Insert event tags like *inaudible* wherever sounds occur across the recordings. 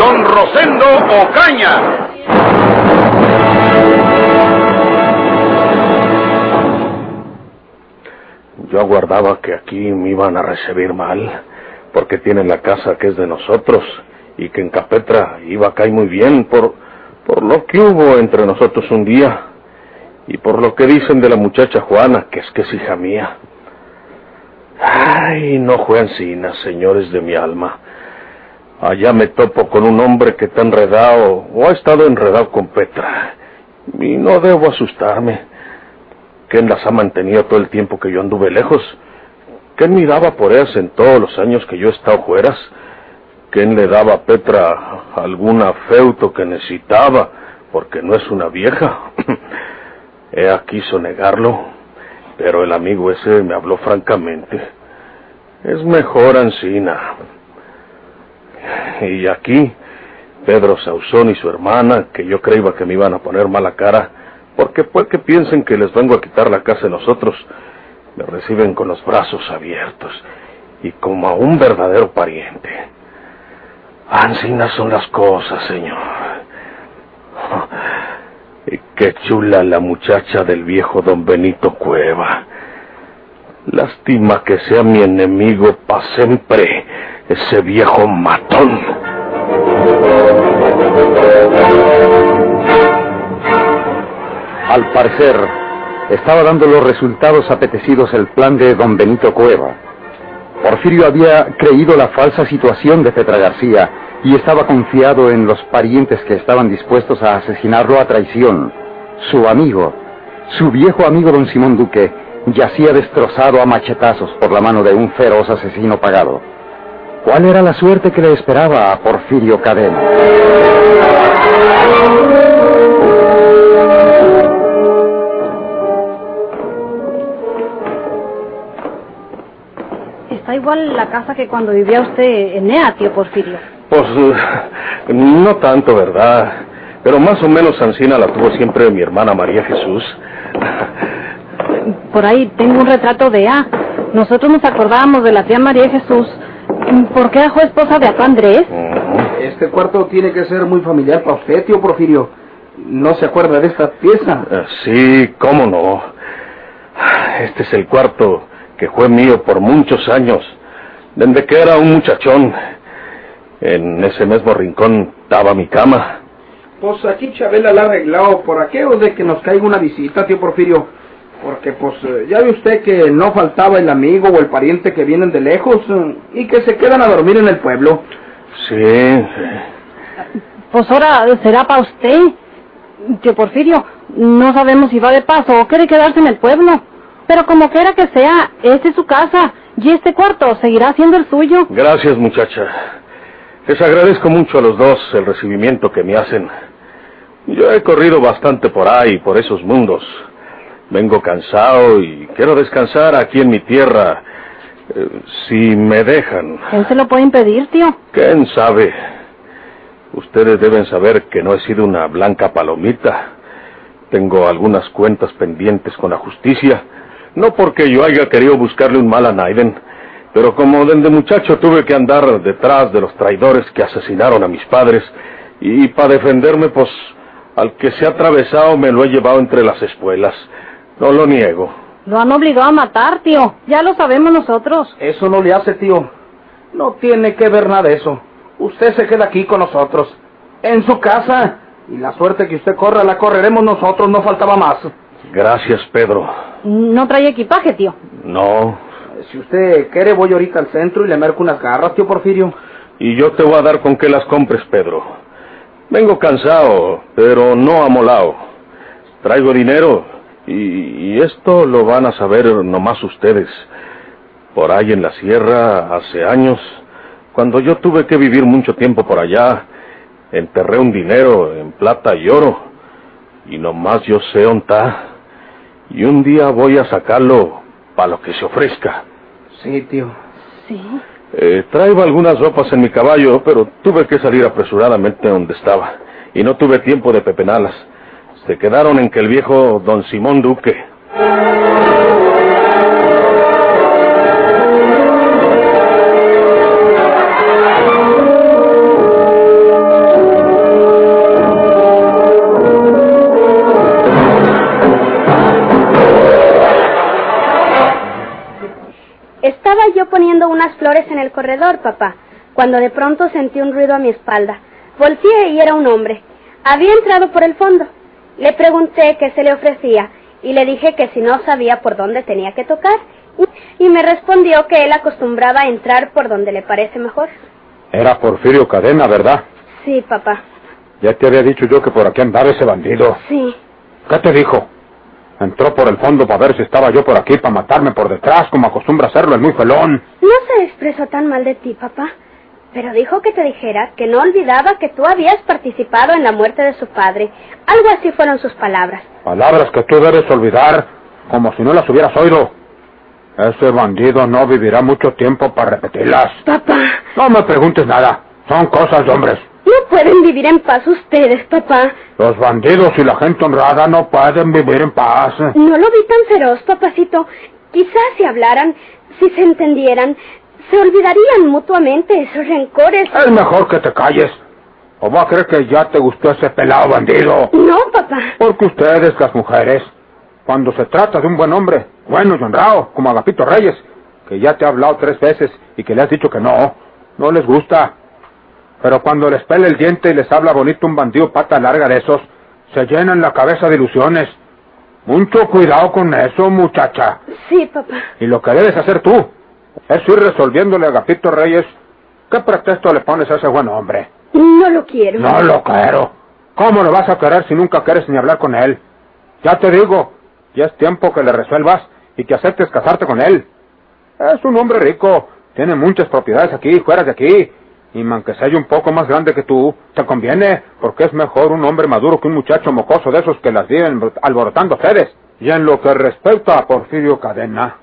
Don Rosendo Ocaña. Yo aguardaba que aquí me iban a recibir mal, porque tienen la casa que es de nosotros, y que en Capetra iba a caer muy bien por, por lo que hubo entre nosotros un día, y por lo que dicen de la muchacha Juana, que es que es hija mía. Ay, no juegan sinas, señores de mi alma. Allá me topo con un hombre que está enredado, o ha estado enredado con Petra, y no debo asustarme. ¿Quién las ha mantenido todo el tiempo que yo anduve lejos? ¿Quién miraba por ellas en todos los años que yo he estado fueras? ¿Quién le daba a Petra algún afeuto que necesitaba? Porque no es una vieja. *clears throat* Ella quiso negarlo, pero el amigo ese me habló francamente. Es mejor Ancina. Y aquí, Pedro Sauzón y su hermana, que yo creía que me iban a poner mala cara, porque pues que piensen que les vengo a quitar la casa a nosotros, me reciben con los brazos abiertos y como a un verdadero pariente. Ancinas son las cosas, señor. *laughs* Y qué chula la muchacha del viejo don Benito Cueva. Lástima que sea mi enemigo para siempre, ese viejo matón. Al parecer, estaba dando los resultados apetecidos el plan de don Benito Cueva. Porfirio había creído la falsa situación de Petra García y estaba confiado en los parientes que estaban dispuestos a asesinarlo a traición. Su amigo, su viejo amigo don Simón Duque, yacía destrozado a machetazos por la mano de un feroz asesino pagado. ¿Cuál era la suerte que le esperaba a Porfirio Cadena? Está igual la casa que cuando vivía usted en Ea, tío Porfirio. Pues no tanto, ¿verdad? Pero más o menos Ancina la tuvo siempre mi hermana María Jesús. Por ahí tengo un retrato de Ea. Nosotros nos acordábamos de la tía María Jesús. ¿Por qué dejó esposa de acá Andrés? Este cuarto tiene que ser muy familiar para usted, tío Porfirio. ¿No se acuerda de esta pieza? Eh, Sí, cómo no. Este es el cuarto que fue mío por muchos años, desde que era un muchachón. En ese mismo rincón estaba mi cama. Pues aquí Chabela la ha arreglado por aquello de que nos caiga una visita, tío Porfirio. Porque pues eh, ya ve usted que no faltaba el amigo o el pariente que vienen de lejos eh, y que se quedan a dormir en el pueblo. Sí, Pues ahora será para usted. Tío Porfirio, no sabemos si va de paso o quiere quedarse en el pueblo. Pero como quiera que sea, esta es su casa y este cuarto seguirá siendo el suyo. gracias muchacha. Les agradezco mucho a los dos el recibimiento que me hacen. Yo he corrido bastante por ahí, por esos mundos. Vengo cansado y quiero descansar aquí en mi tierra. eh, si me dejan. ¿Él se lo puede impedir, tío? ¿Quién sabe? Ustedes deben saber que no he sido una blanca palomita. Tengo algunas cuentas pendientes con la justicia. No porque yo haya querido buscarle un mal a Naiden, pero como desde muchacho tuve que andar detrás de los traidores que asesinaron a mis padres, y para defenderme, pues, al que se ha atravesado me lo he llevado entre las espuelas. No lo niego. Lo han obligado a matar, tío. Ya lo sabemos nosotros. Eso no le hace, tío. No tiene que ver nada de eso. Usted se queda aquí con nosotros, en su casa. Y la suerte que usted corra la correremos nosotros, no faltaba más. Gracias, Pedro. No trae equipaje, tío. No. Si usted quiere, voy ahorita al centro y le merco unas garras, tío Porfirio. Y yo te voy a dar con que las compres, Pedro. Vengo cansado, pero no amolado. Traigo dinero y, y esto lo van a saber nomás ustedes. Por ahí en la sierra, hace años, cuando yo tuve que vivir mucho tiempo por allá, enterré un dinero en plata y oro. Y nomás yo sé está. Y un día voy a sacarlo para lo que se ofrezca. Sí, tío. Sí. Eh, traigo algunas ropas en mi caballo, pero tuve que salir apresuradamente donde estaba. Y no tuve tiempo de pepenarlas. Se quedaron en que el viejo don Simón Duque. Estaba yo poniendo unas flores en el corredor, papá, cuando de pronto sentí un ruido a mi espalda. Volteé y era un hombre. Había entrado por el fondo. Le pregunté qué se le ofrecía y le dije que si no sabía por dónde tenía que tocar. Y me respondió que él acostumbraba a entrar por donde le parece mejor. Era Porfirio Cadena, ¿verdad? Sí, papá. Ya te había dicho yo que por aquí andaba ese bandido. Sí. ¿Qué te dijo? Entró por el fondo para ver si estaba yo por aquí para matarme por detrás, como acostumbra hacerlo el muy felón. No se expresó tan mal de ti, papá. Pero dijo que te dijera que no olvidaba que tú habías participado en la muerte de su padre. Algo así fueron sus palabras. Palabras que tú debes olvidar, como si no las hubieras oído. Ese bandido no vivirá mucho tiempo para repetirlas. Papá, No me preguntes nada. Son cosas de hombres. no pueden vivir en paz ustedes, papá. Los bandidos y la gente honrada no pueden vivir en paz. No lo vi tan feroz, papacito. Quizás si hablaran, si se entendieran, se olvidarían mutuamente esos rencores. Es mejor que te calles. ¿O va a creer que ya te gustó ese pelado bandido? No, papá. Porque ustedes, las mujeres, cuando se trata de un buen hombre, bueno y honrado, como Agapito Reyes, que ya te ha hablado tres veces y que le has dicho que no, no les gusta. Pero cuando les pela el diente y les habla bonito un bandido pata larga de esos, se llenan la cabeza de ilusiones. Mucho cuidado con eso, muchacha. Sí, papá. Y lo que debes hacer tú es ir resolviéndole a Agapito Reyes qué pretexto le pones a ese buen hombre. No lo quiero. No lo quiero. ¿Cómo lo vas a querer si nunca quieres ni hablar con él? Ya te digo, ya es tiempo que le resuelvas y que aceptes casarte con él. Es un hombre rico, tiene muchas propiedades aquí y fuera de aquí. Y aunque sea un poco más grande que tú, te conviene, porque es mejor un hombre maduro que un muchacho mocoso de esos que las viven alborotando ustedes. Y en lo que respecta a Porfirio Cadena,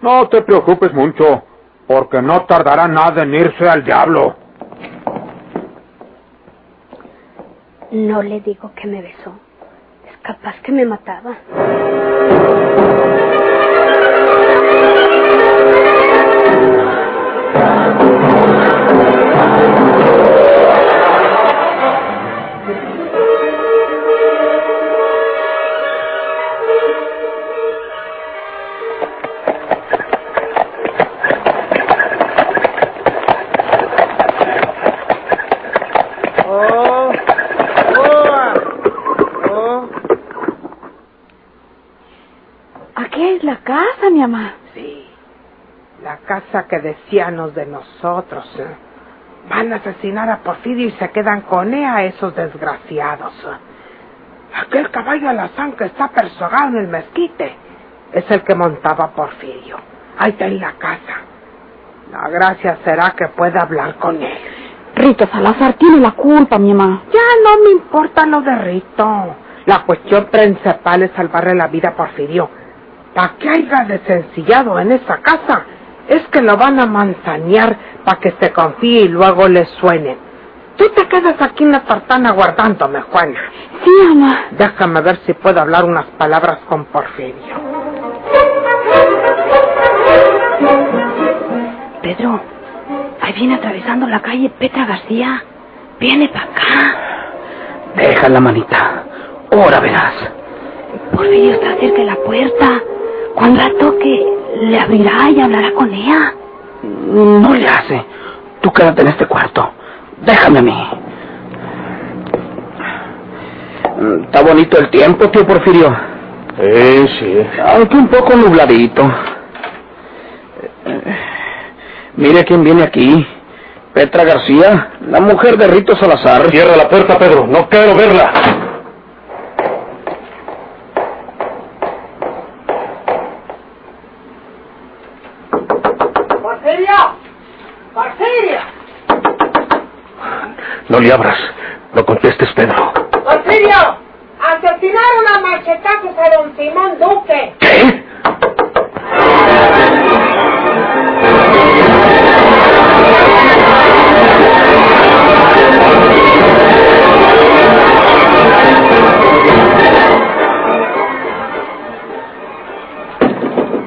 no te preocupes mucho, porque no tardará nada en irse al diablo. No le digo que me besó. Es capaz que me mataba. Que decíanos de nosotros. ¿eh? Van a asesinar a Porfirio y se quedan con ella esos desgraciados. Aquel caballo alazán que está persogado en el mezquite es el que montaba Porfirio. Ahí está en la casa. La gracia será que pueda hablar con él. Rito Salazar tiene la culpa, mi mamá. Ya no me importa lo de Rito. La cuestión principal es salvarle la vida a Porfirio. ¿Para que haya desencillado en esa casa? Es que lo van a manzanear para que se confíe y luego le suenen. Tú te quedas aquí en la tartana guardándome, Juana. Sí, mamá. Déjame ver si puedo hablar unas palabras con Porfirio. Pedro, ahí viene atravesando la calle Petra García. Viene para acá. Deja la manita. Ahora verás. Porfirio está cerca de la puerta. Cuando la toque, le abrirá y hablará con ella. No le hace. Tú quédate en este cuarto. Déjame a mí. Está bonito el tiempo, tío Porfirio. Eh, sí. Aunque un poco nubladito. Mire quién viene aquí. Petra García, la mujer de Rito Salazar. Cierra la puerta, Pedro. No quiero verla. ¡Porfirio! ¡Porfirio! No le abras. No contestes, Pedro. Porfirio, asesinaron a machetazos a don Simón Duque. ¿Qué?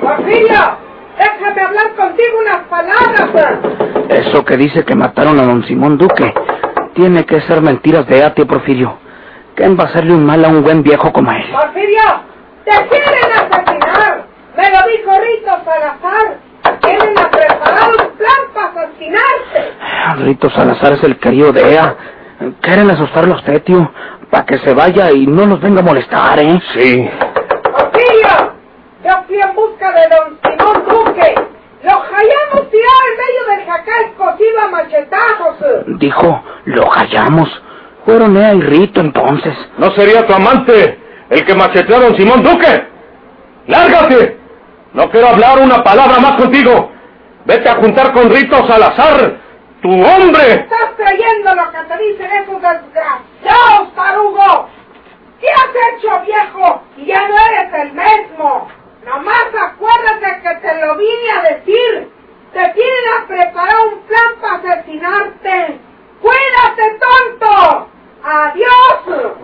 Porfirio, déjame hablar contigo unas palabras. Eso que dice que mataron a don Simón Duque tiene que ser mentiras de tío Porfirio. ¿Quién va a hacerle un mal a un buen viejo como él? Porfirio, te quieren asesinar. Me lo dijo Rito Salazar. Quieren a preparar un plan para asesinarte. Rito Salazar es el querido de ella. Quieren asustarlo a usted, tío, para que se vaya y no nos venga a molestar, ¿eh? Sí. Porfirio, yo fui en busca de don Simón Duque. Lo hallamos tirado en medio del jacal cocido a machetazos. Dijo, lo hallamos. Fueron ella y Rito entonces. ¿No sería tu amante el que macheteó a don Simón Duque? ¡Lárgate! No quiero hablar una palabra más contigo. Vete a juntar con Rito Salazar, tu hombre. ¿Estás creyendo lo que te dicen esos desgraciados, tarugo? ¿Qué has hecho, viejo? Y ya no eres el mismo. Nomás acuérdate que te lo vine a decir. Te tienen a preparar un plan para asesinarte. ¡Cuídate, tonto! ¡Adiós!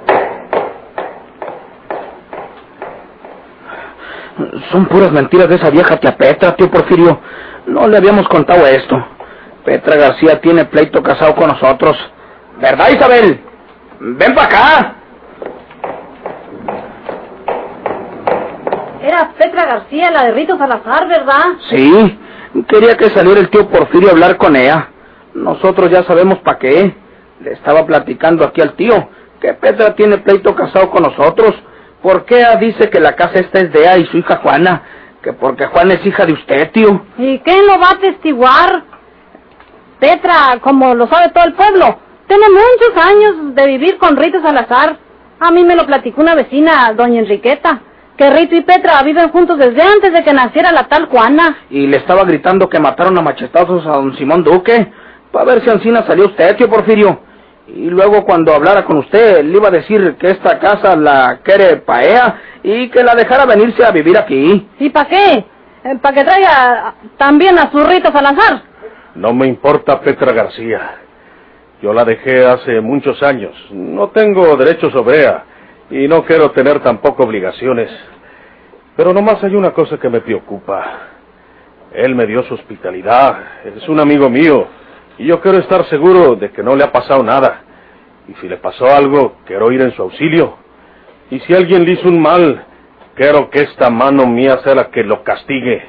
Son puras mentiras de esa vieja tía Petra, tío Porfirio. No le habíamos contado esto. Petra García tiene pleito casado con nosotros. ¿Verdad, Isabel? Ven para acá. Era Petra García, la de Rito Salazar, ¿verdad? Sí, quería que saliera el tío Porfirio a hablar con ella. Nosotros ya sabemos para qué. Le estaba platicando aquí al tío que Petra tiene pleito casado con nosotros. ¿Por qué ella dice que la casa esta es de ella y su hija Juana? Que porque Juana es hija de usted, tío. ¿Y quién lo va a atestiguar? Petra, como lo sabe todo el pueblo, tiene muchos años de vivir con Rito Salazar. A mí me lo platicó una vecina, doña Enriqueta, que Rito y Petra viven juntos desde antes de que naciera la tal Juana. Y le estaba gritando que mataron a machetazos a don Simón Duque. Para ver si Ancina salió usted, tío Porfirio. Y luego cuando hablara con usted, le iba a decir que esta casa la quiere pa' ella y que la dejara venirse a vivir aquí. ¿Y para qué? ¿Para que traiga también a su Rito Salazar? No me importa Petra García. Yo la dejé hace muchos años. No tengo derechos sobre ella y no quiero tener tampoco obligaciones. Pero nomás hay una cosa que me preocupa. Él me dio su hospitalidad, es un amigo mío, y yo quiero estar seguro de que no le ha pasado nada. Y si le pasó algo, quiero ir en su auxilio. Y si alguien le hizo un mal, quiero que esta mano mía sea la que lo castigue.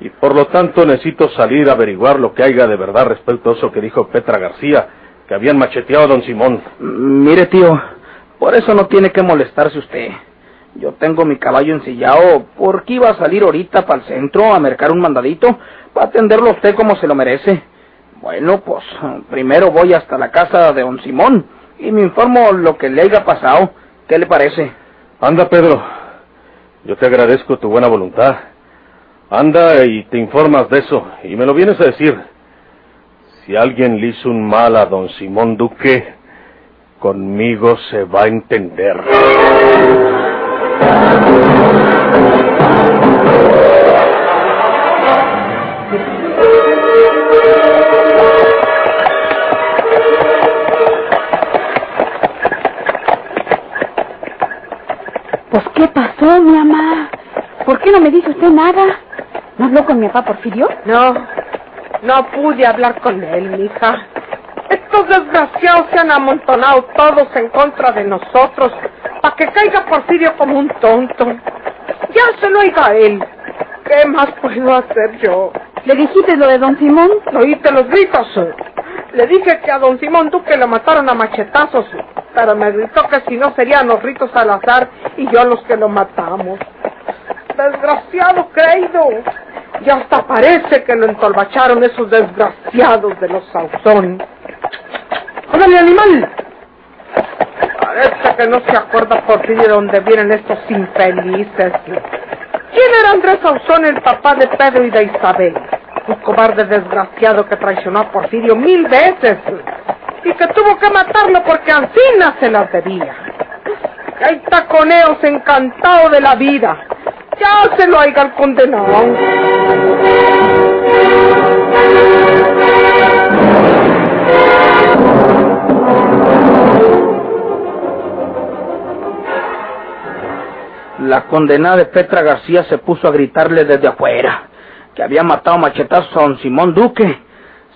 Y por lo tanto necesito salir a averiguar lo que haya de verdad respecto a eso que dijo Petra García, que habían macheteado a don Simón. Mire, tío, por eso no tiene que molestarse usted. Yo tengo mi caballo ensillado porque iba a salir ahorita para el centro a mercar un mandadito para atenderlo a usted como se lo merece. Bueno, pues primero voy hasta la casa de don Simón y me informo lo que le haya pasado. ¿Qué le parece? Anda, Pedro. Yo te agradezco tu buena voluntad. Anda y te informas de eso y me lo vienes a decir. Si alguien le hizo un mal a don Simón Duque, conmigo se va a entender. Pues, ¿qué pasó, mi mamá? ¿Por qué no me dice usted nada? ¿No habló con mi papá Porfirio? No, no pude hablar con él, mija. Estos desgraciados se han amontonado todos en contra de nosotros para que caiga Porfirio como un tonto. Ya se lo oiga a él. ¿Qué más puedo hacer yo? ¿Le dijiste lo de don Simón? ¿Oíste los gritos? Le dije que a don Simón Duque lo mataron a machetazos, pero me gritó que si no serían los ritos al azar y yo los que lo matamos. Desgraciado creído. Ya hasta parece que lo entolbacharon esos desgraciados de los Sauzón. ¡Órale, animal! Parece que no se acuerda por fin de dónde vienen estos infelices. ¿Quién era Andrés Sauzón, el papá de Pedro y de Isabel? Un cobarde desgraciado que traicionó a Porfirio mil veces. y que tuvo que matarlo porque Ancina se las debía. El taconeo se encantado de la vida. Ya se lo haya el condenado. La condenada de Petra García se puso a gritarle desde afuera que había matado machetazos a don Simón Duque.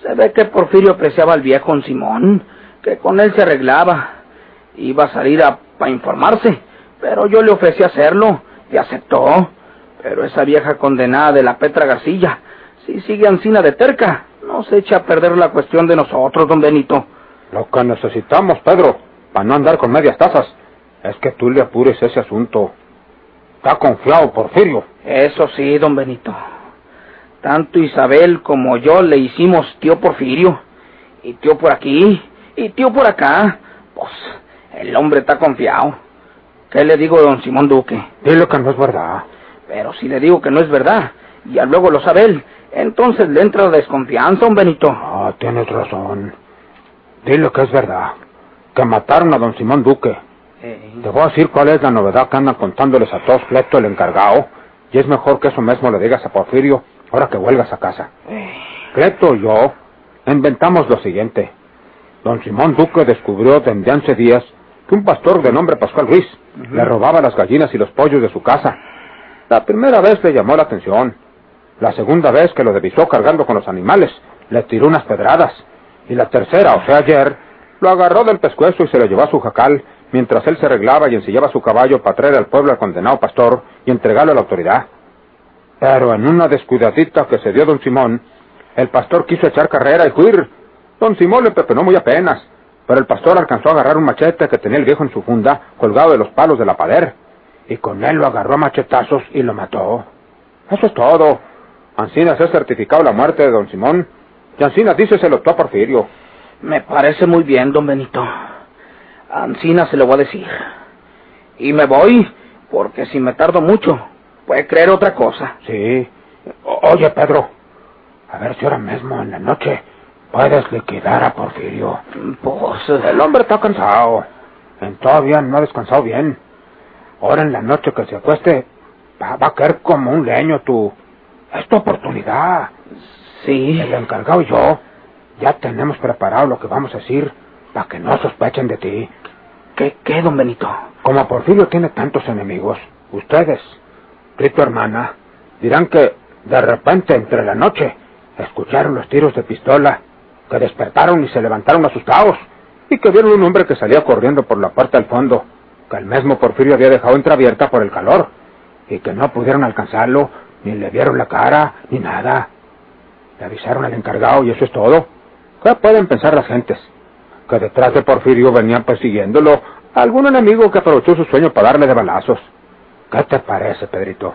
Se ve que Porfirio apreciaba al viejo don Simón, que con él se arreglaba. Iba a salir a, informarse, pero yo le ofrecí hacerlo y aceptó. Pero esa vieja condenada de la Petra García, si sigue ansina de terca, no se echa a perder la cuestión de nosotros, don Benito. Lo que necesitamos, Pedro, para no andar con medias tazas, es que tú le apures ese asunto. Está confiado, Porfirio. Eso sí, don Benito. Tanto Isabel como yo le hicimos tío Porfirio. Y tío por aquí, y tío por acá. Pues el hombre está confiado. ¿Qué le digo a don Simón Duque? Dile que no es verdad. Pero si le digo que no es verdad, y ya luego lo sabe él, entonces le entra la desconfianza, don Benito. Ah, tienes razón. Dile que es verdad. Que mataron a don Simón Duque. Te voy a decir cuál es la novedad que andan contándoles a todos Cleto, el encargado. Y es mejor que eso mismo le digas a Porfirio ahora que vuelvas a casa. Cleto y yo inventamos lo siguiente. Don Simón Duque descubrió desde hace días que un pastor de nombre Pascual Ruiz le robaba las gallinas y los pollos de su casa. La primera vez le llamó la atención. La segunda vez que lo divisó cargando con los animales, le tiró unas pedradas. Y la tercera, o sea, ayer, lo agarró del pescuezo y se lo llevó a su jacal, mientras él se arreglaba y ensillaba su caballo para traer al pueblo al condenado pastor y entregarlo a la autoridad. Pero en una descuidadita que se dio don Simón, el pastor quiso echar carrera y huir. Don Simón le pepenó muy apenas, pero el pastor alcanzó a agarrar un machete que tenía el viejo en su funda, colgado de los palos de la pader, y con él lo agarró a machetazos y lo mató. Eso es todo. Ancinas ha certificado la muerte de don Simón, y Ancinas dice se lo a Porfirio. me parece muy bien, don Benito. Ancina se lo voy a decir. Y me voy, porque si me tardo mucho, puede creer otra cosa. Sí. O- oye, Pedro, a ver si ahora mismo en la noche puedes liquidar a Porfirio. Pues, El hombre está cansado. En todavía no ha descansado bien. Ahora en la noche que se acueste, va, va a caer como un leño tú. Es tu oportunidad. sí. El encargado y yo ya tenemos preparado lo que vamos a decir para que no sospechen de ti. ¿Qué, qué, don Benito? Como Porfirio tiene tantos enemigos, ustedes, tú y tu hermana, dirán que de repente entre la noche escucharon los tiros de pistola, que despertaron y se levantaron asustados, y que vieron un hombre que salía corriendo por la puerta del fondo, que el mismo Porfirio había dejado entreabierta por el calor, y que no pudieron alcanzarlo, ni le vieron la cara, ni nada. Le avisaron al encargado y eso es todo. ¿Qué pueden pensar las gentes? Que detrás de Porfirio venían persiguiéndolo algún enemigo que aprovechó su sueño para darle de balazos. ¿Qué te parece, Pedrito?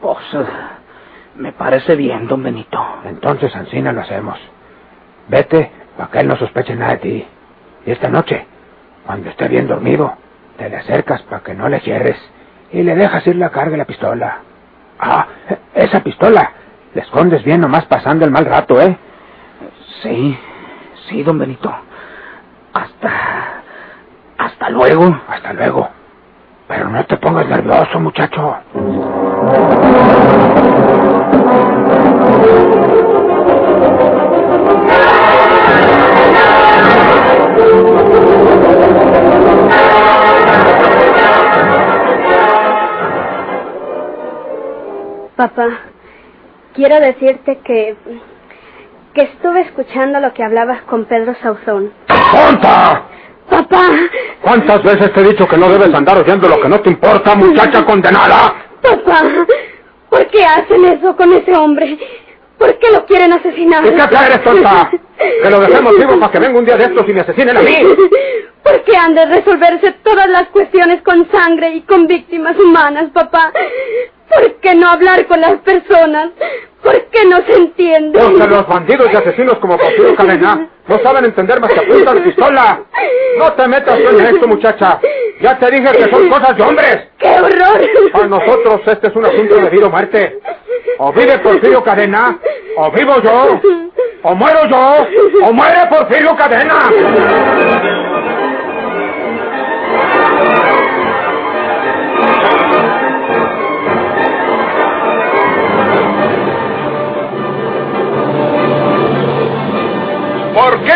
Pues, eh, me parece bien, don Benito. Entonces, Ancina, lo hacemos. Vete para que él no sospeche nada de ti. Y esta noche, cuando esté bien dormido, te le acercas para que no le cierres y le dejas ir la carga de la pistola. Ah, esa pistola. Le escondes bien nomás pasando el mal rato, ¿eh? Sí, sí, don Benito. Hasta... Luego. Hasta luego. Pero no te pongas nervioso, muchacho. Papá, quiero decirte que que estuve escuchando lo que hablabas con Pedro Sauzón. ¡Tonta! Papá, ¿Cuántas veces te he dicho que no debes andar oyendo lo que no te importa, muchacha condenada? papá, ¿por qué hacen eso con ese hombre? ¿Por qué lo quieren asesinar? ¿Y qué quieres, tonta? Que lo dejemos vivo para que venga un día de estos y me asesinen a mí. ¿Por qué han de resolverse todas las cuestiones con sangre y con víctimas humanas, papá? ¿Por qué no hablar con las personas? ¿Por qué no se entienden? Porque los bandidos y asesinos como Porfirio Cadena no saben entender más que apuntar de pistola. No te metas en esto, muchacha. Ya te dije que son cosas de hombres. ¡Qué horror! Para nosotros este es un asunto de vida o muerte. O vive Porfirio Cadena, o vivo yo. O muero yo, o muere Porfirio Cadena.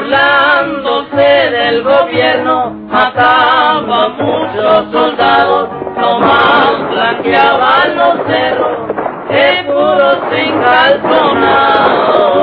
Burlándose del gobierno, mataba a muchos soldados, nomás blanqueaban los cerros, seguros sin calzonar.